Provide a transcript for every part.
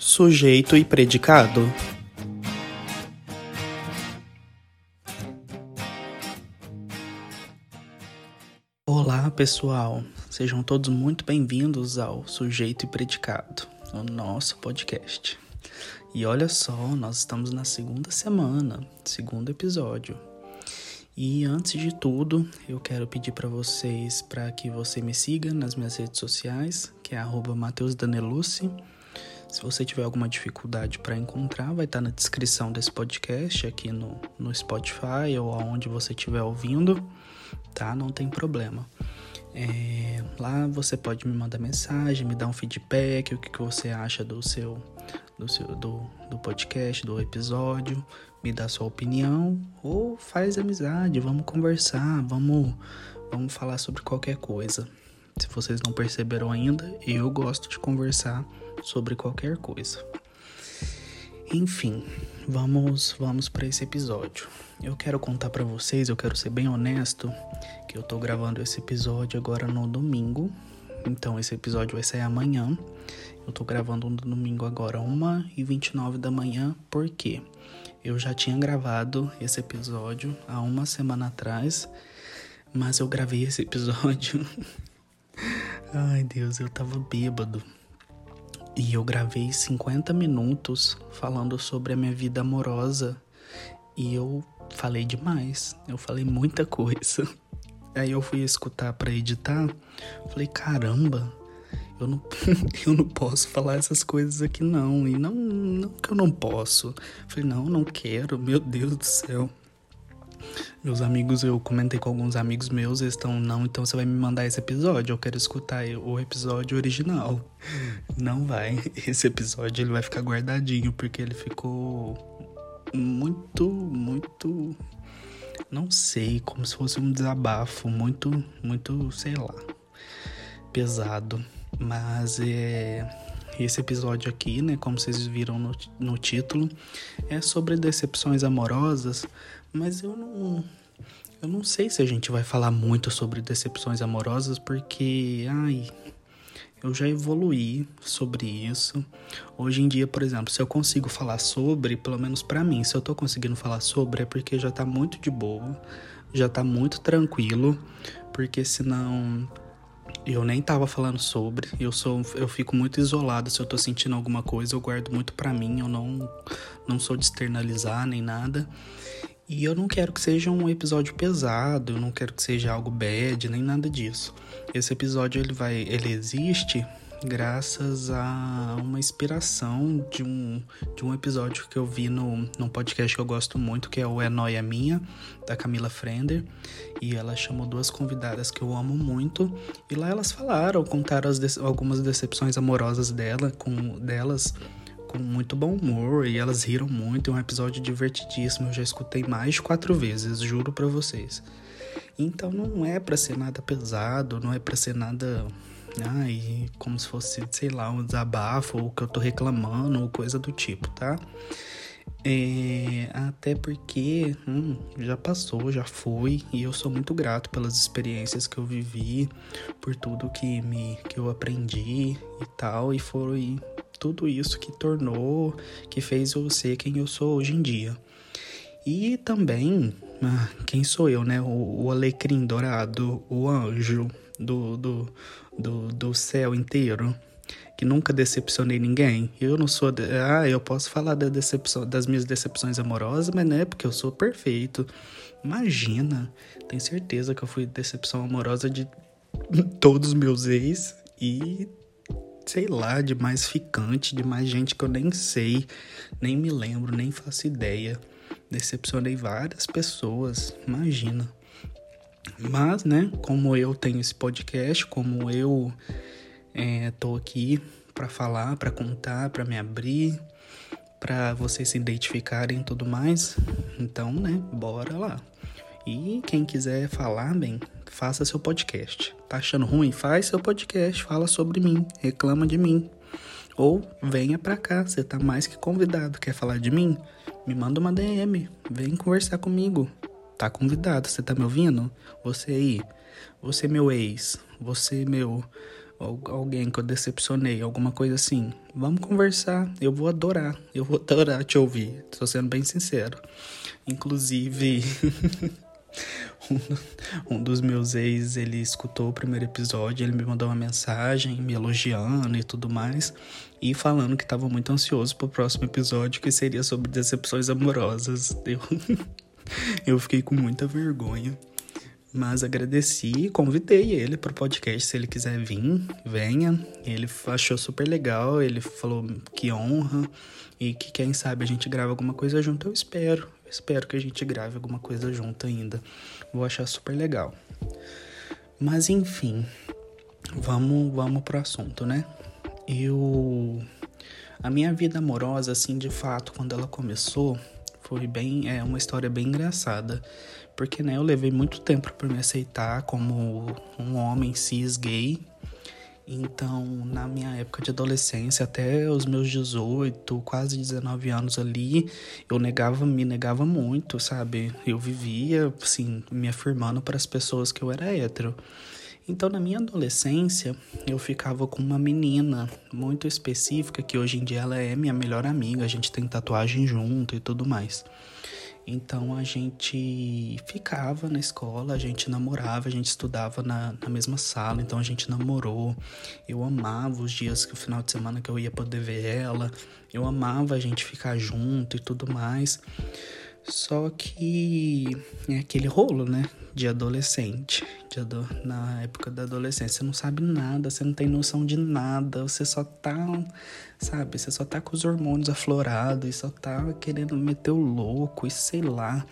Sujeito e predicado. Olá, pessoal. Sejam todos muito bem-vindos ao Sujeito e Predicado, o nosso podcast. E olha só, nós estamos na segunda semana, segundo episódio. E antes de tudo, eu quero pedir para vocês para que você me siga nas minhas redes sociais, que é @mateusdanelucci. Se você tiver alguma dificuldade para encontrar, vai estar tá na descrição desse podcast aqui no, no Spotify ou aonde você estiver ouvindo, tá? Não tem problema. É, lá você pode me mandar mensagem, me dar um feedback, o que, que você acha do seu, do, seu do, do podcast, do episódio, me dá sua opinião ou faz amizade, vamos conversar, vamos, vamos falar sobre qualquer coisa. Se vocês não perceberam ainda, eu gosto de conversar sobre qualquer coisa. Enfim, vamos vamos para esse episódio. Eu quero contar para vocês, eu quero ser bem honesto, que eu tô gravando esse episódio agora no domingo. Então esse episódio vai sair amanhã. Eu tô gravando no domingo agora, 1h29 da manhã, porque eu já tinha gravado esse episódio há uma semana atrás, mas eu gravei esse episódio. Ai Deus, eu tava bêbado. E eu gravei 50 minutos falando sobre a minha vida amorosa e eu falei demais. Eu falei muita coisa. Aí eu fui escutar para editar, falei, caramba, eu não, eu não posso falar essas coisas aqui não. E não, não que eu não posso. Falei, não, não quero, meu Deus do céu. Meus amigos, eu comentei com alguns amigos meus, eles estão, não, então você vai me mandar esse episódio, eu quero escutar o episódio original. Não vai, esse episódio ele vai ficar guardadinho, porque ele ficou muito, muito, não sei, como se fosse um desabafo, muito, muito, sei lá, pesado. Mas é esse episódio aqui, né, como vocês viram no, no título, é sobre decepções amorosas, mas eu não. Eu não sei se a gente vai falar muito sobre decepções amorosas, porque. Ai. Eu já evoluí sobre isso. Hoje em dia, por exemplo, se eu consigo falar sobre, pelo menos para mim, se eu tô conseguindo falar sobre, é porque já tá muito de boa, já tá muito tranquilo, porque senão eu nem tava falando sobre. Eu sou eu fico muito isolado se eu tô sentindo alguma coisa, eu guardo muito para mim, eu não não sou de externalizar nem nada. E eu não quero que seja um episódio pesado, eu não quero que seja algo bad, nem nada disso. Esse episódio ele vai, ele existe graças a uma inspiração de um, de um episódio que eu vi no, num podcast que eu gosto muito, que é o É Noia Minha, da Camila Frender. E ela chamou duas convidadas que eu amo muito. E lá elas falaram, contaram de, algumas decepções amorosas dela, com delas com muito bom humor e elas riram muito. É um episódio divertidíssimo. Eu já escutei mais de quatro vezes, juro para vocês. Então não é para ser nada pesado, não é para ser nada. Ai, como se fosse, sei lá, um desabafo ou que eu tô reclamando ou coisa do tipo, tá? É, até porque hum, já passou, já foi, e eu sou muito grato pelas experiências que eu vivi, por tudo que me que eu aprendi e tal, e foi tudo isso que tornou, que fez eu ser quem eu sou hoje em dia. E também, ah, quem sou eu, né? O, o alecrim dourado, o anjo do, do, do, do céu inteiro, que nunca decepcionei ninguém. Eu não sou. De, ah, eu posso falar da decepção, das minhas decepções amorosas, mas não é porque eu sou perfeito. Imagina, tenho certeza que eu fui decepção amorosa de todos os meus ex e sei lá, de mais ficante, de mais gente que eu nem sei, nem me lembro, nem faço ideia. Decepcionei várias pessoas, imagina. Mas, né, como eu tenho esse podcast, como eu é, tô aqui para falar, para contar, para me abrir, para vocês se identificarem e tudo mais, então, né, bora lá. E quem quiser falar, bem, faça seu podcast. Tá achando ruim? Faz seu podcast, fala sobre mim, reclama de mim. Ou venha pra cá, você tá mais que convidado. Quer falar de mim? Me manda uma DM, vem conversar comigo. Tá convidado, você tá me ouvindo? Você aí, você meu ex, você meu alguém que eu decepcionei, alguma coisa assim, vamos conversar. Eu vou adorar, eu vou adorar te ouvir. Tô sendo bem sincero. Inclusive, um, um dos meus ex, ele escutou o primeiro episódio, ele me mandou uma mensagem me elogiando e tudo mais, e falando que estava muito ansioso pro próximo episódio, que seria sobre decepções amorosas. Eu, eu fiquei com muita vergonha. Mas agradeci e convidei ele para o podcast. Se ele quiser vir, venha. Ele achou super legal. Ele falou que honra e que quem sabe a gente grava alguma coisa junto. Eu espero. Espero que a gente grave alguma coisa junto ainda. Vou achar super legal. Mas enfim, vamos, vamos pro assunto, né? Eu. A minha vida amorosa, assim, de fato, quando ela começou, foi bem. É uma história bem engraçada porque né, eu levei muito tempo para me aceitar como um homem cis gay. Então, na minha época de adolescência, até os meus 18, quase 19 anos ali, eu negava, me negava muito, sabe? Eu vivia, assim, me afirmando para as pessoas que eu era hétero. Então, na minha adolescência, eu ficava com uma menina muito específica, que hoje em dia ela é minha melhor amiga, a gente tem tatuagem junto e tudo mais. Então a gente ficava na escola, a gente namorava, a gente estudava na, na mesma sala, então a gente namorou. Eu amava os dias que o final de semana que eu ia poder ver ela, eu amava a gente ficar junto e tudo mais. Só que é aquele rolo, né? De adolescente. De ado na época da adolescência. Você não sabe nada, você não tem noção de nada. Você só tá, sabe? Você só tá com os hormônios aflorados e só tá querendo meter o louco e sei lá.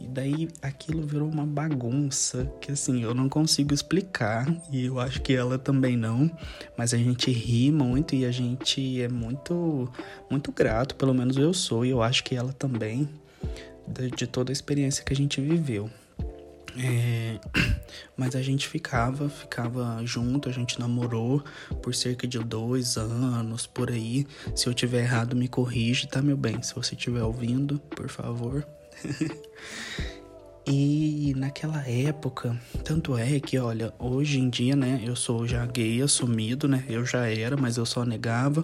E daí aquilo virou uma bagunça que assim, eu não consigo explicar. E eu acho que ela também não. Mas a gente ri muito e a gente é muito, muito grato. Pelo menos eu sou e eu acho que ela também de, toda a experiência que a gente viveu. É, mas a gente ficava, ficava junto, a gente namorou por cerca de dois anos, por aí. Se eu tiver errado, me corrige, tá, meu bem? Se você estiver ouvindo, por favor. E naquela época, tanto é que, olha, hoje em dia, né, eu sou já gay assumido, né? Eu já era, mas eu só negava.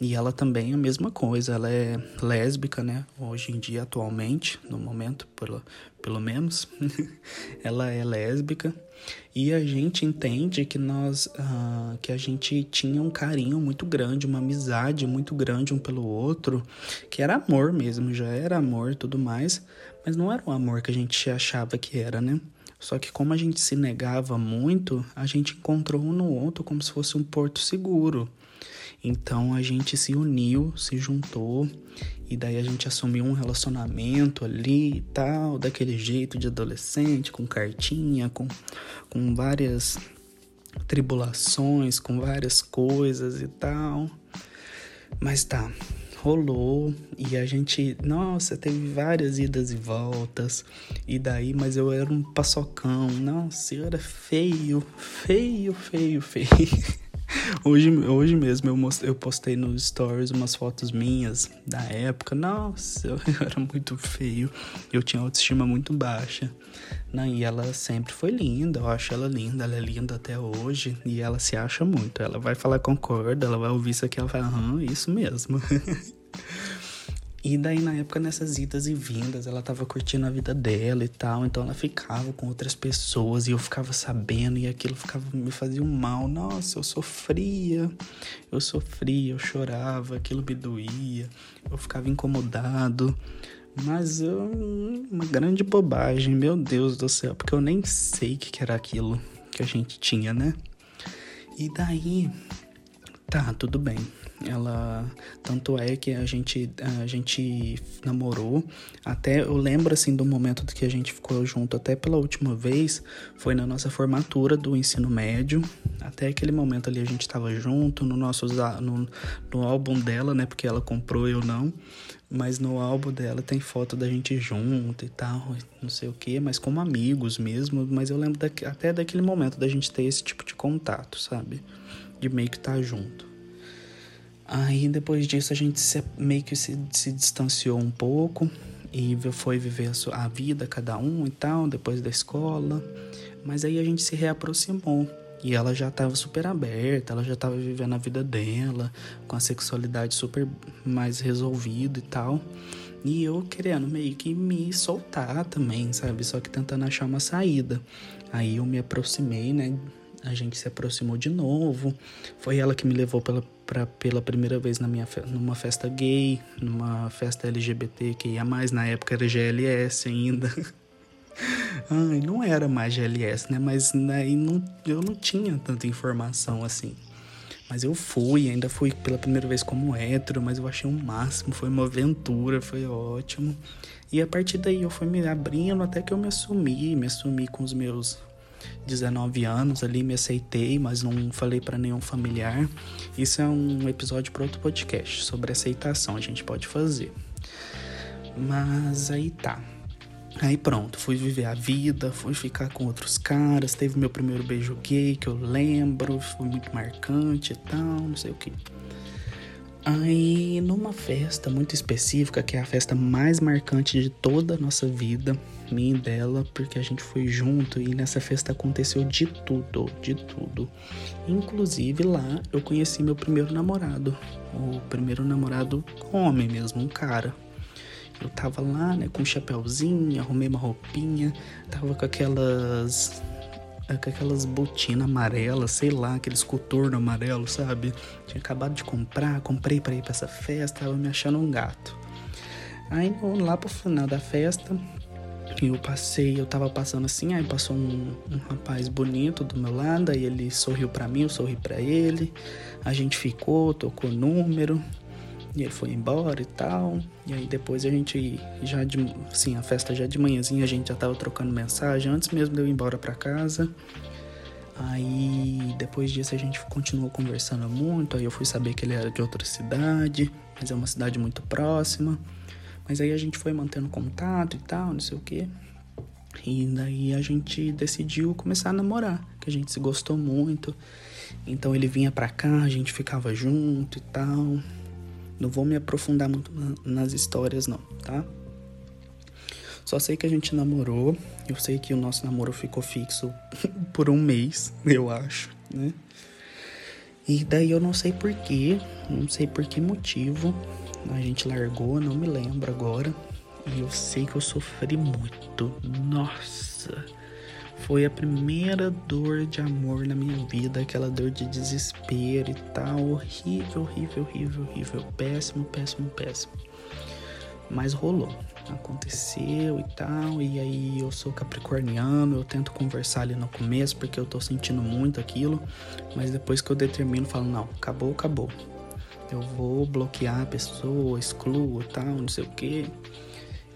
E ela também é a mesma coisa, ela é lésbica, né? Hoje em dia, atualmente, no momento, pelo, pelo menos, ela é lésbica. E a gente entende que nós, uh, que a gente tinha um carinho muito grande, uma amizade muito grande um pelo outro, que era amor mesmo, já era amor e tudo mais. Mas não era o amor que a gente achava que era, né? Só que como a gente se negava muito, a gente encontrou um no outro como se fosse um porto seguro. Então a gente se uniu, se juntou e daí a gente assumiu um relacionamento ali e tal, daquele jeito de adolescente, com cartinha, com, com várias tribulações, com várias coisas e tal. Mas tá, rolou e a gente, nossa, teve várias idas e voltas. E daí, mas eu era um paçocão. Nossa, eu era feio, feio, feio, feio. Hoje, hoje mesmo eu, mostrei, eu postei nos stories umas fotos minhas da época. Nossa, eu, era muito feio. Eu tinha autoestima muito baixa. Não, e ela sempre foi linda, eu acho ela linda, ela é linda até hoje. E ela se acha muito. Ela vai falar concorda, ela vai ouvir isso aqui, ela vai, aham, isso mesmo. E daí, na época, nessas idas e vindas, ela tava curtindo a vida dela e tal. Então ela ficava com outras pessoas e eu ficava sabendo e aquilo ficava me fazia um mal. Nossa, eu sofria, eu sofria, eu chorava, aquilo me doía, eu ficava incomodado. Mas eu, uma grande bobagem, meu Deus do céu, porque eu nem sei o que era aquilo que a gente tinha, né? E daí, tá, tudo bem. Ela tanto é que a gente a gente namorou até eu lembro assim do momento que a gente ficou junto até pela última vez foi na nossa formatura do ensino médio. Até aquele momento ali a gente estava junto no nosso no, no álbum dela, né, porque ela comprou eu não. Mas no álbum dela tem foto da gente junto e tal, não sei o que, mas como amigos mesmo. Mas eu lembro da, até daquele momento da gente ter esse tipo de contato, sabe? De meio que estar tá junto. Aí depois disso a gente se, meio que se, se distanciou um pouco e foi viver a, sua, a vida cada um e tal, depois da escola. Mas aí a gente se reaproximou. E ela já tava super aberta, ela já tava vivendo a vida dela, com a sexualidade super mais resolvida e tal. E eu querendo meio que me soltar também, sabe? Só que tentando achar uma saída. Aí eu me aproximei, né? A gente se aproximou de novo. Foi ela que me levou pela, pra, pela primeira vez na minha, numa festa gay, numa festa LGBT, que ia mais na época era GLS ainda. Ai, não era mais GLS, né? Mas aí não, eu não tinha tanta informação assim. Mas eu fui, ainda fui pela primeira vez como hétero, mas eu achei um máximo, foi uma aventura, foi ótimo. E a partir daí eu fui me abrindo até que eu me assumi, me assumi com os meus 19 anos ali, me aceitei, mas não falei para nenhum familiar. Isso é um episódio para outro podcast sobre aceitação, a gente pode fazer. Mas aí tá. Aí pronto, fui viver a vida, fui ficar com outros caras, teve meu primeiro beijo gay que eu lembro, foi muito marcante e tal, não sei o que. Aí numa festa muito específica, que é a festa mais marcante de toda a nossa vida, minha e dela, porque a gente foi junto e nessa festa aconteceu de tudo, de tudo. Inclusive lá eu conheci meu primeiro namorado, o primeiro namorado homem mesmo, um cara. Eu tava lá, né, com um chapéuzinho, arrumei uma roupinha, tava com aquelas. Com aquelas botinas amarelas, sei lá, aqueles coturno amarelo, sabe? Tinha acabado de comprar, comprei para ir pra essa festa, tava me achando um gato. Aí lá pro final da festa, eu passei, eu tava passando assim, aí passou um, um rapaz bonito do meu lado, aí ele sorriu para mim, eu sorri para ele, a gente ficou, tocou número, e ele foi embora e tal. E aí depois a gente já de, assim, a festa já de manhãzinha a gente já tava trocando mensagem antes mesmo de eu ir embora para casa. Aí depois disso a gente continuou conversando muito, aí eu fui saber que ele era de outra cidade, mas é uma cidade muito próxima. Mas aí a gente foi mantendo contato e tal, não sei o que. E daí a gente decidiu começar a namorar, que a gente se gostou muito. Então ele vinha pra cá, a gente ficava junto e tal. Não vou me aprofundar muito nas histórias, não, tá? Só sei que a gente namorou. Eu sei que o nosso namoro ficou fixo por um mês, eu acho, né? E daí eu não sei porquê, não sei por que motivo a gente largou, não me lembro agora. E eu sei que eu sofri muito. Nossa! Foi a primeira dor de amor na minha vida, aquela dor de desespero e tal. Horrível, horrível, horrível, horrível. Péssimo, péssimo, péssimo. Mas rolou. Aconteceu e tal. E aí eu sou capricorniano, eu tento conversar ali no começo porque eu tô sentindo muito aquilo. Mas depois que eu determino, falo, não, acabou, acabou. Eu vou bloquear a pessoa, excluo tal, não sei o que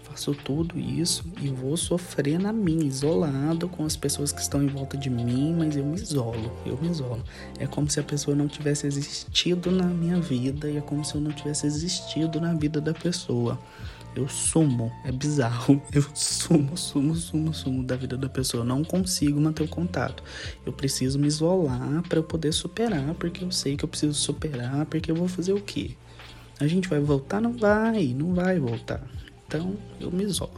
faço tudo isso e vou sofrer na minha, isolado com as pessoas que estão em volta de mim, mas eu me isolo, eu me isolo. É como se a pessoa não tivesse existido na minha vida e é como se eu não tivesse existido na vida da pessoa. Eu sumo, é bizarro. Eu sumo, sumo, sumo, sumo da vida da pessoa. Eu não consigo manter o contato. Eu preciso me isolar para eu poder superar, porque eu sei que eu preciso superar, porque eu vou fazer o quê? A gente vai voltar? Não vai, não vai voltar. Então eu me isolo.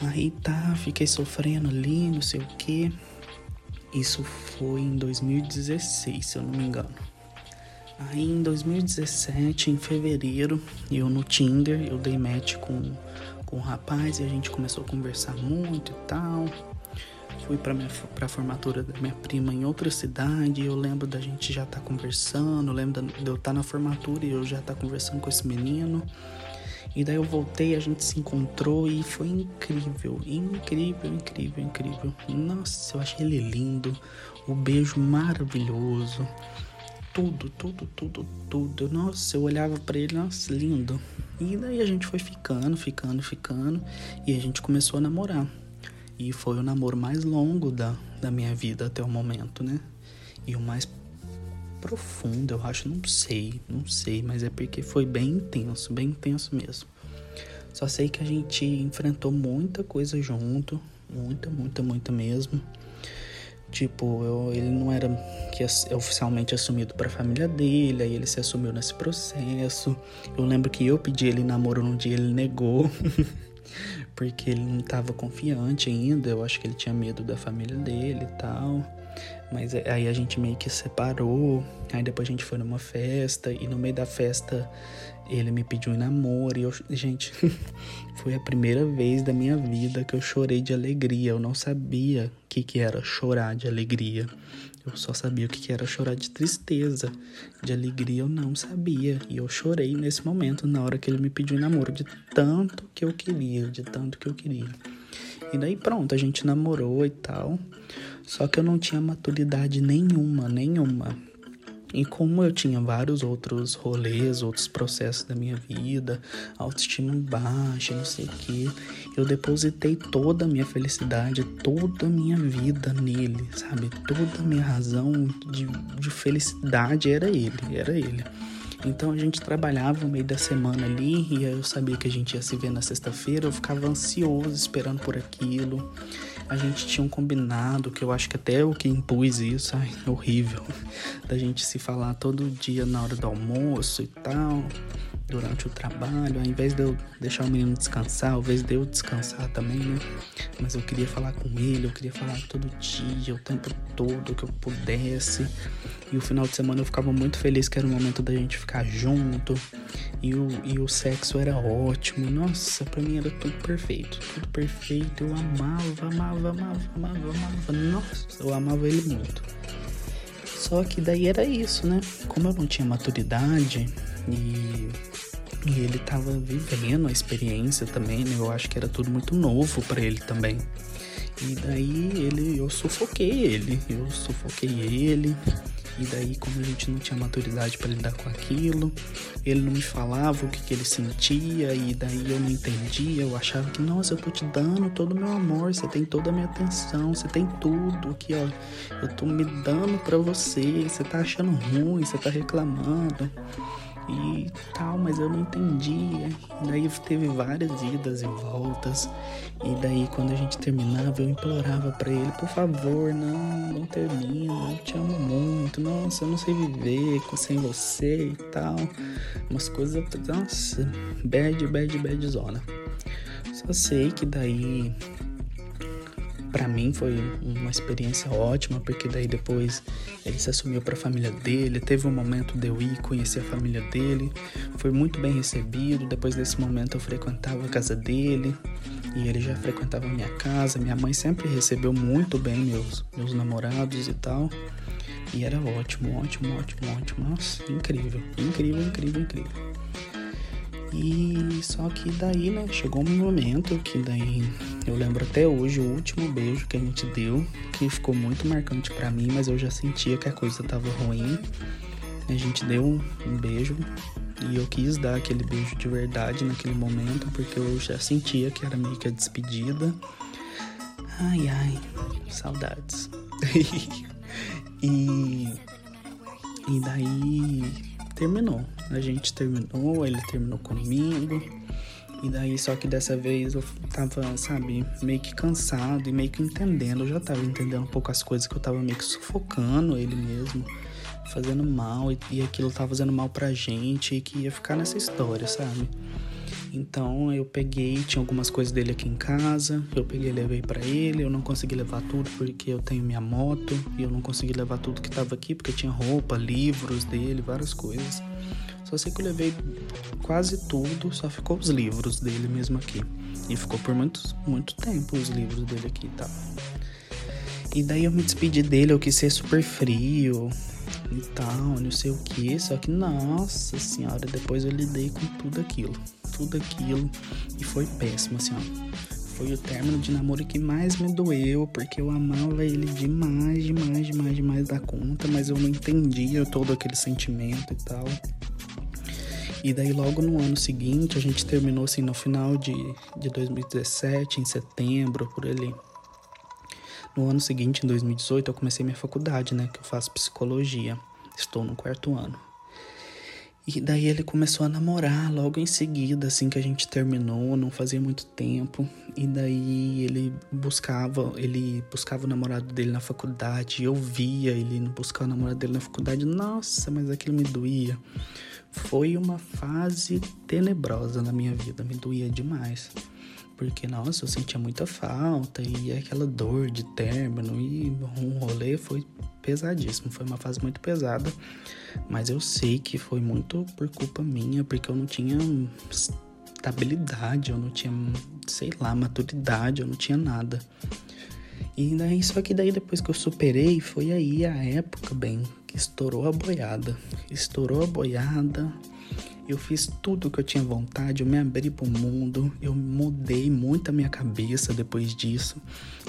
Aí tá, fiquei sofrendo ali, não sei o que. Isso foi em 2016, se eu não me engano. Aí em 2017, em fevereiro, eu no Tinder, eu dei match com, com um rapaz e a gente começou a conversar muito e tal. Fui pra, minha, pra formatura da minha prima em outra cidade. Eu lembro da gente já tá conversando. lembro de eu estar tá na formatura e eu já tá conversando com esse menino. E daí eu voltei, a gente se encontrou e foi incrível, incrível, incrível, incrível. Nossa, eu achei ele lindo, o beijo maravilhoso. Tudo, tudo, tudo, tudo. Nossa, eu olhava para ele, nossa, lindo. E daí a gente foi ficando, ficando, ficando e a gente começou a namorar. E foi o namoro mais longo da, da minha vida até o momento, né? E o mais profunda, eu acho, não sei, não sei, mas é porque foi bem intenso, bem intenso mesmo. Só sei que a gente enfrentou muita coisa junto, muita, muita, muita mesmo. Tipo, eu, ele não era que é oficialmente assumido para a família dele, aí ele se assumiu nesse processo. Eu lembro que eu pedi ele namoro num dia, ele negou. porque ele não estava confiante ainda, eu acho que ele tinha medo da família dele e tal. Mas é, aí a gente meio que separou. Aí depois a gente foi numa festa. E no meio da festa ele me pediu em namoro. E eu, gente, foi a primeira vez da minha vida que eu chorei de alegria. Eu não sabia o que, que era chorar de alegria. Eu só sabia o que, que era chorar de tristeza. De alegria eu não sabia. E eu chorei nesse momento, na hora que ele me pediu em namoro. De tanto que eu queria, de tanto que eu queria. E daí pronto, a gente namorou e tal. Só que eu não tinha maturidade nenhuma, nenhuma. E como eu tinha vários outros rolês, outros processos da minha vida, autoestima baixa, não sei o que, eu depositei toda a minha felicidade, toda a minha vida nele, sabe? Toda a minha razão de, de felicidade era ele, era ele. Então a gente trabalhava no meio da semana ali e eu sabia que a gente ia se ver na sexta-feira, eu ficava ansioso esperando por aquilo. A gente tinha um combinado, que eu acho que até o que impus isso, ai, horrível, da gente se falar todo dia na hora do almoço e tal durante o trabalho, ao invés de eu deixar o menino descansar, ao invés de eu descansar também, né? Mas eu queria falar com ele, eu queria falar todo dia, o tempo todo que eu pudesse. E o final de semana eu ficava muito feliz que era o momento da gente ficar junto. E o, e o sexo era ótimo. Nossa, pra mim era tudo perfeito. Tudo perfeito. Eu amava, amava, amava, amava, amava. Nossa, eu amava ele muito. Só que daí era isso, né? Como eu não tinha maturidade e e ele tava vivendo a experiência também, né? Eu acho que era tudo muito novo para ele também. E daí ele, eu sufoquei ele, eu sufoquei ele. E daí, como a gente não tinha maturidade para lidar com aquilo, ele não me falava o que, que ele sentia, e daí eu não entendia. Eu achava que, nossa, eu tô te dando todo o meu amor, você tem toda a minha atenção, você tem tudo aqui, ó. Eu tô me dando para você, você tá achando ruim, você tá reclamando e tal, mas eu não entendia. Daí teve várias idas e voltas. E daí quando a gente terminava, eu implorava para ele, por favor, não, não termina, eu te amo muito, nossa, eu não sei viver sem você e tal. Umas coisas, nossa, bad, bad, bad zona. Só sei que daí para mim foi uma experiência ótima, porque daí depois ele se assumiu para a família dele, teve um momento de eu ir conhecer a família dele, foi muito bem recebido. Depois desse momento eu frequentava a casa dele e ele já frequentava a minha casa. Minha mãe sempre recebeu muito bem meus meus namorados e tal. E era ótimo, ótimo, ótimo, ótimo. Nossa, incrível, incrível, incrível, incrível. E só que daí, né, chegou um momento que daí eu lembro até hoje o último beijo que a gente deu, que ficou muito marcante para mim, mas eu já sentia que a coisa tava ruim. A gente deu um beijo e eu quis dar aquele beijo de verdade naquele momento, porque eu já sentia que era meio que a despedida. Ai ai, saudades. e e daí terminou. A gente terminou, ele terminou comigo. E daí, só que dessa vez eu tava, sabe, meio que cansado e meio que entendendo. Eu já tava entendendo um pouco as coisas que eu tava meio que sufocando ele mesmo, fazendo mal. E, e aquilo tava fazendo mal pra gente e que ia ficar nessa história, sabe? Então eu peguei, tinha algumas coisas dele aqui em casa, eu peguei e levei para ele. Eu não consegui levar tudo porque eu tenho minha moto e eu não consegui levar tudo que tava aqui porque tinha roupa, livros dele, várias coisas. Só sei que eu levei quase tudo, só ficou os livros dele mesmo aqui. E ficou por muito, muito tempo os livros dele aqui e tal. E daí eu me despedi dele, eu quis ser super frio, e tal, não sei o que. Só que, nossa senhora, depois eu lidei com tudo aquilo. Tudo aquilo. E foi péssimo, assim, ó. Foi o término de namoro que mais me doeu, porque eu amava ele demais, demais, demais, demais da conta, mas eu não entendia todo aquele sentimento e tal. E daí logo no ano seguinte, a gente terminou assim no final de, de 2017, em setembro, por ali. No ano seguinte, em 2018, eu comecei minha faculdade, né? Que eu faço psicologia. Estou no quarto ano. E daí ele começou a namorar logo em seguida, assim que a gente terminou, não fazia muito tempo. E daí ele buscava, ele buscava o namorado dele na faculdade, eu via ele buscar o namorado dele na faculdade. Nossa, mas aquilo me doía. Foi uma fase tenebrosa na minha vida, me doía demais porque, nossa, eu sentia muita falta e aquela dor de término e um rolê foi pesadíssimo, foi uma fase muito pesada, mas eu sei que foi muito por culpa minha, porque eu não tinha estabilidade, eu não tinha, sei lá, maturidade, eu não tinha nada. E daí, só que daí depois que eu superei, foi aí a época, bem, que estourou a boiada. Estourou a boiada, eu fiz tudo o que eu tinha vontade, eu me abri para o mundo, eu mudei muito a minha cabeça depois disso.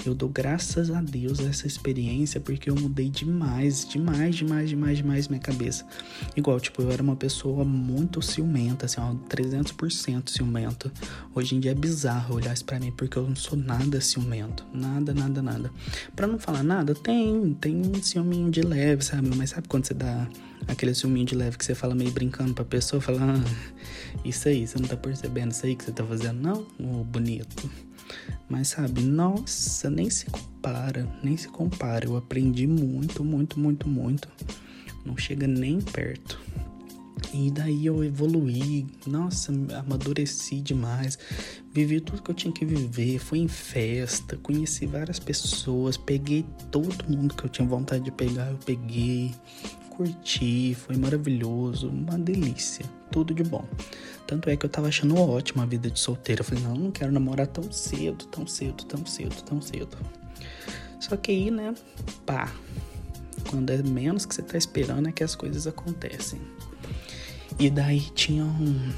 Eu dou graças a Deus essa experiência porque eu mudei demais, demais, demais, demais, demais minha cabeça. Igual, tipo, eu era uma pessoa muito ciumenta, assim, ó, 300% ciumenta. Hoje em dia é bizarro olhar isso pra mim porque eu não sou nada ciumento. Nada, nada, nada. Pra não falar nada, tem, tem um ciúminho de leve, sabe? Mas sabe quando você dá aquele ciúminho de leve que você fala meio brincando pra pessoa, fala, ah, isso aí, você não tá percebendo isso aí que você tá fazendo, não? Oh, bonito. Mas sabe, nossa, nem se compara, nem se compara. Eu aprendi muito, muito, muito, muito. Não chega nem perto. E daí eu evoluí, nossa, amadureci demais. Vivi tudo que eu tinha que viver, fui em festa, conheci várias pessoas, peguei todo mundo que eu tinha vontade de pegar, eu peguei curti, foi maravilhoso, uma delícia, tudo de bom. Tanto é que eu tava achando ótima a vida de solteira. Eu falei, não, não quero namorar tão cedo, tão cedo, tão cedo, tão cedo. Só que aí, né, pá, quando é menos que você tá esperando é que as coisas acontecem. E daí tinha um.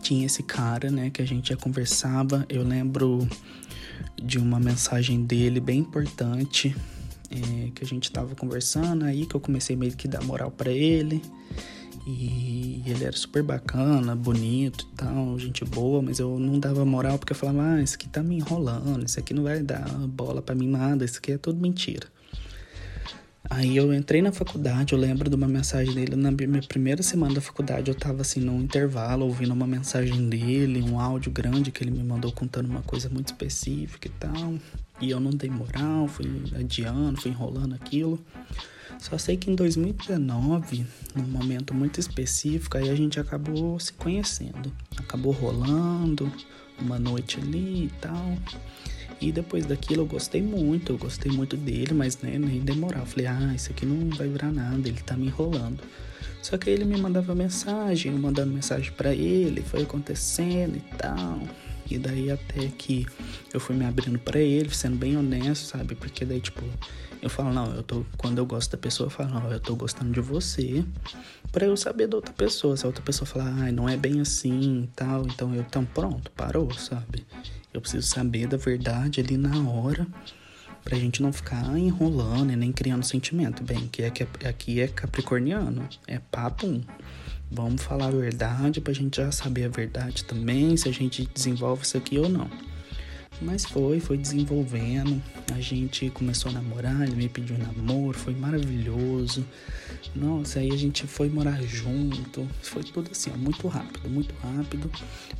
Tinha esse cara, né, que a gente já conversava. Eu lembro de uma mensagem dele bem importante é, que a gente tava conversando, aí que eu comecei meio que dar moral para ele. E ele era super bacana, bonito e tal, gente boa, mas eu não dava moral porque eu falava, ah, isso aqui tá me enrolando, isso aqui não vai dar bola para mim nada, isso aqui é tudo mentira. Aí eu entrei na faculdade, eu lembro de uma mensagem dele na minha primeira semana da faculdade, eu tava assim num intervalo ouvindo uma mensagem dele, um áudio grande que ele me mandou contando uma coisa muito específica e tal. E eu não dei moral, fui adiando, fui enrolando aquilo. Só sei que em 2019, num momento muito específico, aí a gente acabou se conhecendo. Acabou rolando uma noite ali e tal. E depois daquilo eu gostei muito, eu gostei muito dele, mas né, nem demorar. Eu falei, ah, isso aqui não vai virar nada, ele tá me enrolando. Só que ele me mandava mensagem, eu mandando mensagem para ele, foi acontecendo e tal. E daí até que eu fui me abrindo para ele, sendo bem honesto, sabe? Porque daí, tipo, eu falo, não, eu tô. Quando eu gosto da pessoa, eu falo, não, eu tô gostando de você. para eu saber da outra pessoa. Se a outra pessoa falar, ai, não é bem assim e tal, então eu, então pronto, parou, sabe? Eu preciso saber da verdade ali na hora pra gente não ficar enrolando e nem criando sentimento. Bem, que é que aqui é capricorniano, é papo Vamos falar a verdade pra gente já saber a verdade também, se a gente desenvolve isso aqui ou não. Mas foi, foi desenvolvendo. A gente começou a namorar, ele me pediu namoro, foi maravilhoso. Nossa, aí a gente foi morar junto. Foi tudo assim, ó, muito rápido, muito rápido.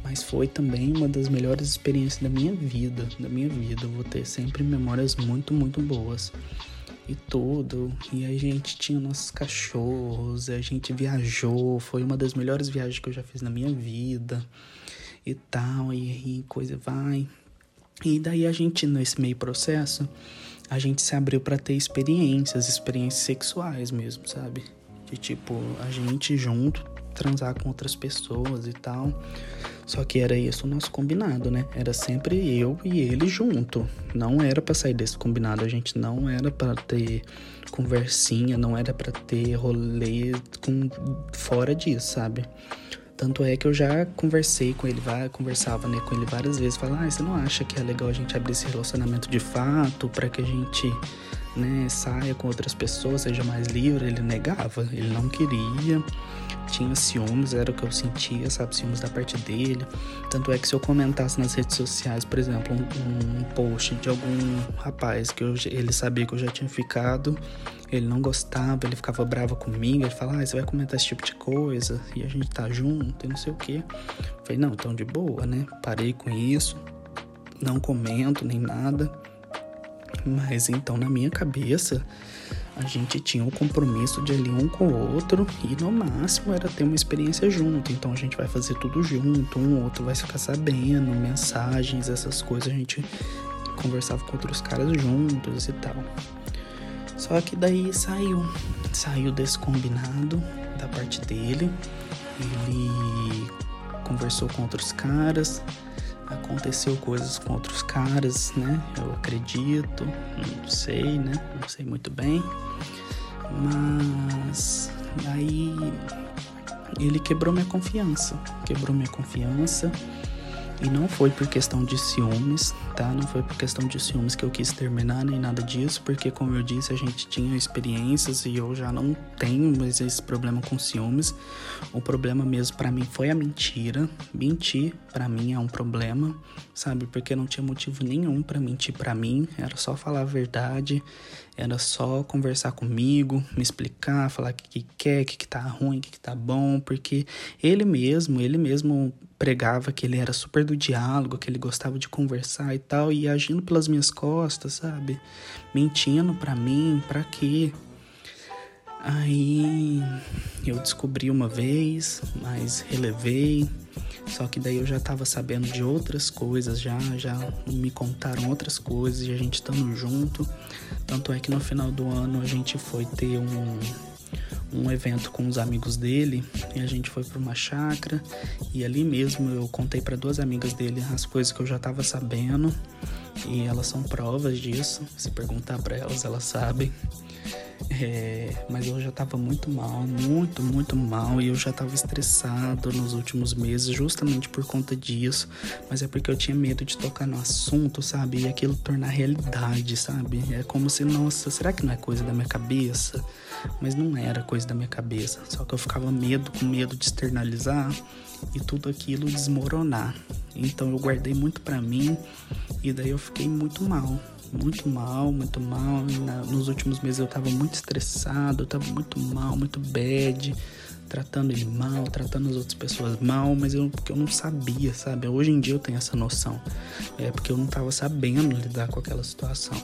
Mas foi também uma das melhores experiências da minha vida, da minha vida. Eu vou ter sempre memórias muito, muito boas e tudo. E a gente tinha nossos cachorros, a gente viajou, foi uma das melhores viagens que eu já fiz na minha vida e tal, e aí coisa vai. E daí a gente, nesse meio processo, a gente se abriu para ter experiências, experiências sexuais mesmo, sabe? De tipo, a gente junto transar com outras pessoas e tal. Só que era isso o nosso combinado, né? Era sempre eu e ele junto. Não era para sair desse combinado, a gente não era para ter conversinha, não era para ter rolê com fora disso, sabe? Tanto é que eu já conversei com ele, conversava né, com ele várias vezes, falava, ah, você não acha que é legal a gente abrir esse relacionamento de fato para que a gente né, saia com outras pessoas, seja mais livre? Ele negava, ele não queria tinha ciúmes, era o que eu sentia, sabe? Ciúmes da parte dele. Tanto é que se eu comentasse nas redes sociais, por exemplo, um, um post de algum rapaz que eu, ele sabia que eu já tinha ficado, ele não gostava, ele ficava bravo comigo, ele falava, ah, você vai comentar esse tipo de coisa e a gente tá junto e não sei o que. Falei, não, tão de boa, né? Parei com isso, não comento nem nada. Mas então na minha cabeça a gente tinha um compromisso de ali um com o outro e no máximo era ter uma experiência junto. Então a gente vai fazer tudo junto, um outro vai ficar sabendo, mensagens, essas coisas a gente conversava com outros caras juntos e tal. Só que daí saiu, saiu desse combinado da parte dele. Ele conversou com outros caras, aconteceu coisas com outros caras, né? Eu acredito, não sei, né? Não sei muito bem. Mas aí ele quebrou minha confiança, quebrou minha confiança. E não foi por questão de ciúmes, tá? Não foi por questão de ciúmes que eu quis terminar, nem nada disso, porque, como eu disse, a gente tinha experiências e eu já não tenho mais esse problema com ciúmes. O problema mesmo para mim foi a mentira. Mentir para mim é um problema, sabe? Porque não tinha motivo nenhum para mentir para mim, era só falar a verdade, era só conversar comigo, me explicar, falar o que, que quer, o que, que tá ruim, o que, que tá bom, porque ele mesmo, ele mesmo pregava que ele era super do diálogo, que ele gostava de conversar e tal, e agindo pelas minhas costas, sabe? Mentindo para mim, para quê? Aí eu descobri uma vez, mas relevei. Só que daí eu já tava sabendo de outras coisas, já, já me contaram outras coisas e a gente estando junto. Tanto é que no final do ano a gente foi ter um, um evento com os amigos dele e a gente foi para uma chácara e ali mesmo eu contei para duas amigas dele as coisas que eu já estava sabendo e elas são provas disso. Se perguntar para elas, elas sabem. É, mas eu já tava muito mal, muito, muito mal, e eu já tava estressado nos últimos meses, justamente por conta disso. Mas é porque eu tinha medo de tocar no assunto, sabe? E aquilo tornar realidade, sabe? É como se, nossa, será que não é coisa da minha cabeça? Mas não era coisa da minha cabeça, só que eu ficava medo, com medo de externalizar e tudo aquilo desmoronar. Então eu guardei muito para mim e daí eu fiquei muito mal muito mal, muito mal. Na, nos últimos meses eu tava muito estressado, eu tava muito mal, muito bad, tratando ele mal, tratando as outras pessoas mal, mas eu, porque eu não sabia, sabe? Hoje em dia eu tenho essa noção. É porque eu não tava sabendo lidar com aquela situação.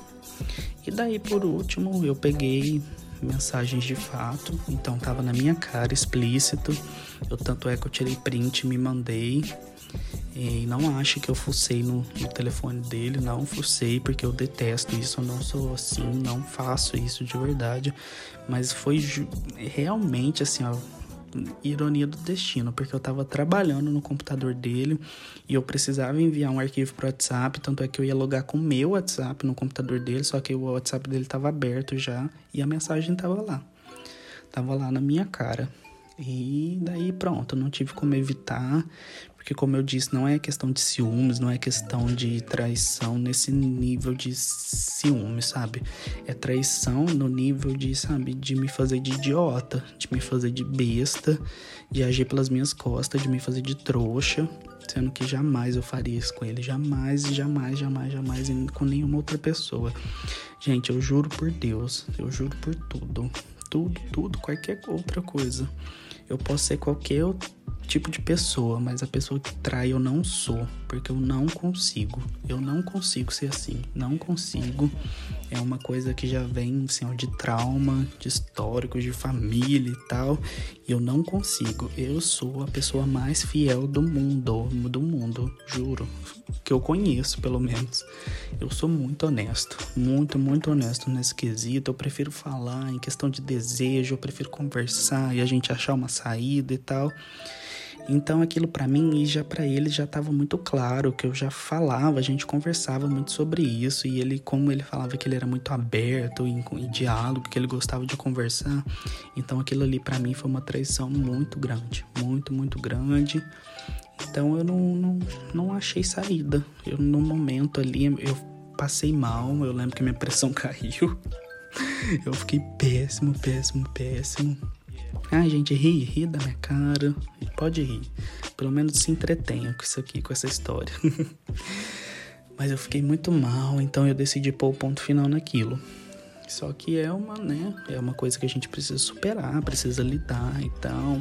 E daí, por último, eu peguei mensagens de fato, então tava na minha cara, explícito. Eu tanto é que eu tirei print, me mandei e não ache que eu fucei no, no, telefone dele, não fucei porque eu detesto isso, eu não sou assim, não faço isso de verdade. Mas foi realmente assim, ó, ironia do destino, porque eu tava trabalhando no computador dele e eu precisava enviar um arquivo pro WhatsApp, tanto é que eu ia logar com o meu WhatsApp no computador dele, só que o WhatsApp dele tava aberto já e a mensagem tava lá. Tava lá na minha cara. E daí pronto, não tive como evitar, porque, como eu disse, não é questão de ciúmes, não é questão de traição nesse nível de ciúmes, sabe? É traição no nível de, sabe, de me fazer de idiota, de me fazer de besta, de agir pelas minhas costas, de me fazer de trouxa, sendo que jamais eu faria isso com ele. Jamais, jamais, jamais, jamais com nenhuma outra pessoa. Gente, eu juro por Deus, eu juro por tudo. Tudo, tudo, qualquer outra coisa. Eu posso ser qualquer tipo de pessoa, mas a pessoa que trai eu não sou, porque eu não consigo. Eu não consigo ser assim, não consigo. É uma coisa que já vem assim, de trauma, de históricos, de família e tal, e eu não consigo. Eu sou a pessoa mais fiel do mundo, do mundo, juro, que eu conheço pelo menos. Eu sou muito honesto, muito, muito honesto nesse quesito. Eu prefiro falar em questão de desejo, eu prefiro conversar e a gente achar uma saída e tal. Então aquilo para mim e já para ele já estava muito claro que eu já falava, a gente conversava muito sobre isso e ele como ele falava que ele era muito aberto em, em diálogo, que ele gostava de conversar, então aquilo ali para mim foi uma traição muito grande, muito muito grande. Então eu não, não, não achei saída. Eu no momento ali eu passei mal, eu lembro que minha pressão caiu. Eu fiquei péssimo, péssimo, péssimo. Ah, gente, ri, ri da minha cara. Pode rir. Pelo menos se entretenha com isso aqui, com essa história. Mas eu fiquei muito mal, então eu decidi pôr o ponto final naquilo. Só que é uma, né? É uma coisa que a gente precisa superar, precisa lidar e tal.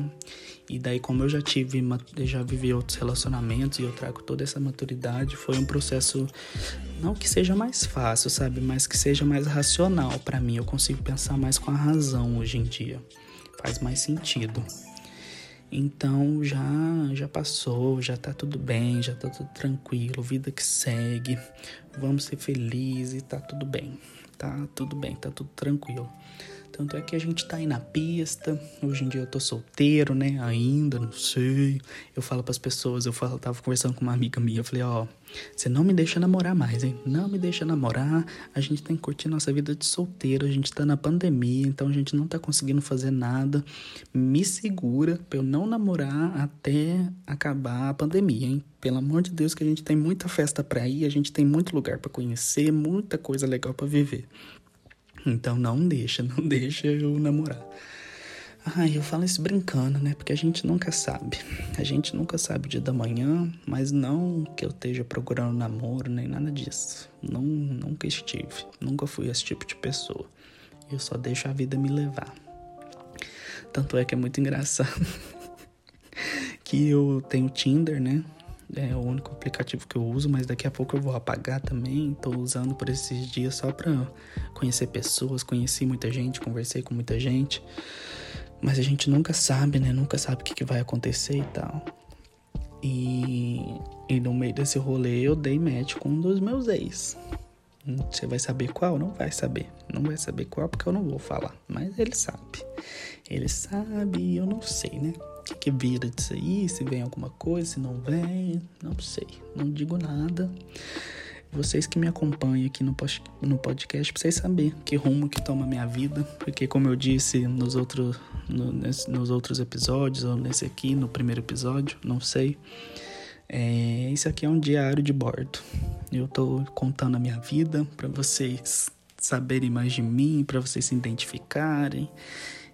E daí, como eu já tive, já vivi outros relacionamentos e eu trago toda essa maturidade, foi um processo não que seja mais fácil, sabe, mas que seja mais racional para mim. Eu consigo pensar mais com a razão hoje em dia. Faz mais sentido. Então já já passou, já tá tudo bem, já tá tudo tranquilo, vida que segue. Vamos ser felizes, tá tudo bem. Tá tudo bem, tá tudo tranquilo. Tanto é que a gente tá aí na pista. Hoje em dia eu tô solteiro, né? Ainda, não sei. Eu falo para as pessoas, eu falo, tava conversando com uma amiga minha, eu falei, ó, você não me deixa namorar mais, hein? Não me deixa namorar. A gente tem que curtir nossa vida de solteiro. A gente tá na pandemia, então a gente não tá conseguindo fazer nada. Me segura pra eu não namorar até acabar a pandemia, hein? Pelo amor de Deus, que a gente tem muita festa pra ir, a gente tem muito lugar para conhecer, muita coisa legal para viver. Então não deixa, não deixa eu namorar. Ai, eu falo isso brincando, né? Porque a gente nunca sabe. A gente nunca sabe o dia da manhã, mas não que eu esteja procurando namoro nem nada disso. Não, nunca estive. Nunca fui esse tipo de pessoa. Eu só deixo a vida me levar. Tanto é que é muito engraçado que eu tenho Tinder, né? é o único aplicativo que eu uso, mas daqui a pouco eu vou apagar também. Tô usando por esses dias só pra conhecer pessoas, conheci muita gente, conversei com muita gente. Mas a gente nunca sabe, né? Nunca sabe o que, que vai acontecer e tal. E, e no meio desse rolê eu dei match com um dos meus ex. Você vai saber qual? Não vai saber. Não vai saber qual porque eu não vou falar. Mas ele sabe. Ele sabe eu não sei, né? que, que vira disso aí, se vem alguma coisa, se não vem, não sei, não digo nada. Vocês que me acompanham aqui no, no podcast, pra vocês saberem que rumo que toma a minha vida, porque como eu disse nos, outro, no, nos outros episódios, ou nesse aqui, no primeiro episódio, não sei, é, isso aqui é um diário de bordo. Eu tô contando a minha vida para vocês saberem mais de mim, para vocês se identificarem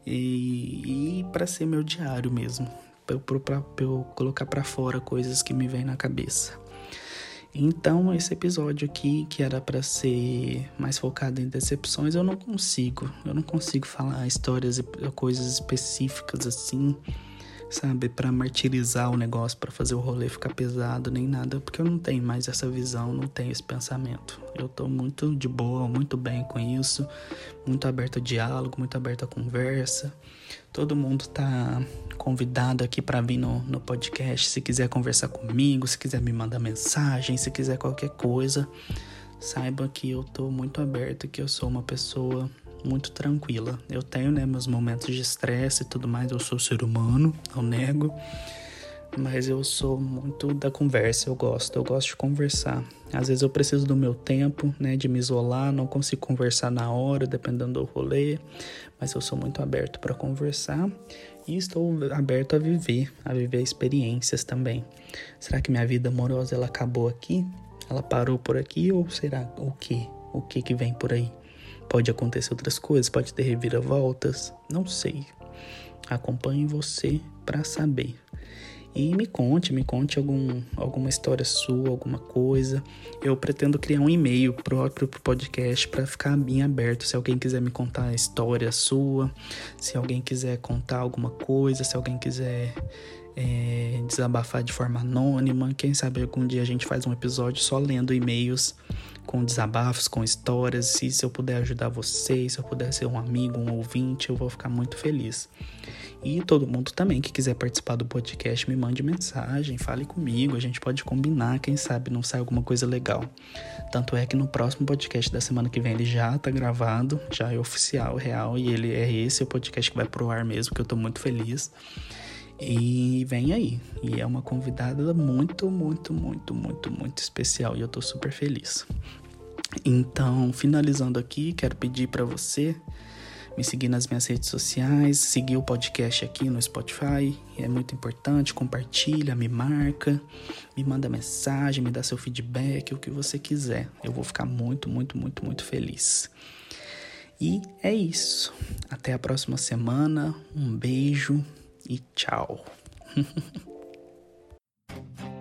e, e para ser meu diário mesmo, para eu colocar para fora coisas que me vêm na cabeça. Então, esse episódio aqui, que era para ser mais focado em decepções, eu não consigo. Eu não consigo falar histórias e coisas específicas assim sabe, para martirizar o negócio, para fazer o rolê ficar pesado nem nada, porque eu não tenho mais essa visão, não tenho esse pensamento. Eu tô muito de boa, muito bem com isso, muito aberto a diálogo, muito aberto a conversa. Todo mundo tá convidado aqui para vir no, no podcast, se quiser conversar comigo, se quiser me mandar mensagem, se quiser qualquer coisa, saiba que eu tô muito aberto, que eu sou uma pessoa muito tranquila. Eu tenho, né, meus momentos de estresse e tudo mais, eu sou ser humano, não nego. Mas eu sou muito da conversa, eu gosto, eu gosto de conversar. Às vezes eu preciso do meu tempo, né, de me isolar, não consigo conversar na hora, dependendo do rolê, mas eu sou muito aberto para conversar e estou aberto a viver, a viver experiências também. Será que minha vida amorosa ela acabou aqui? Ela parou por aqui ou será o que? O que que vem por aí? Pode acontecer outras coisas, pode ter reviravoltas, não sei. Acompanhe você para saber. E me conte, me conte algum, alguma história sua, alguma coisa. Eu pretendo criar um e-mail próprio pro podcast para ficar bem aberto. Se alguém quiser me contar a história sua, se alguém quiser contar alguma coisa, se alguém quiser é, desabafar de forma anônima, quem sabe algum dia a gente faz um episódio só lendo e-mails com desabafos, com histórias. E se eu puder ajudar vocês, se eu puder ser um amigo, um ouvinte, eu vou ficar muito feliz. E todo mundo também que quiser participar do podcast, me mande mensagem, fale comigo, a gente pode combinar, quem sabe não sai alguma coisa legal. Tanto é que no próximo podcast da semana que vem ele já tá gravado, já é oficial, real, e ele é esse o podcast que vai pro ar mesmo, que eu tô muito feliz. E vem aí. E é uma convidada muito, muito, muito, muito, muito especial e eu tô super feliz. Então, finalizando aqui, quero pedir para você me seguir nas minhas redes sociais, seguir o podcast aqui no Spotify, é muito importante, compartilha, me marca, me manda mensagem, me dá seu feedback, o que você quiser. Eu vou ficar muito, muito, muito, muito feliz. E é isso. Até a próxima semana. Um beijo e tchau.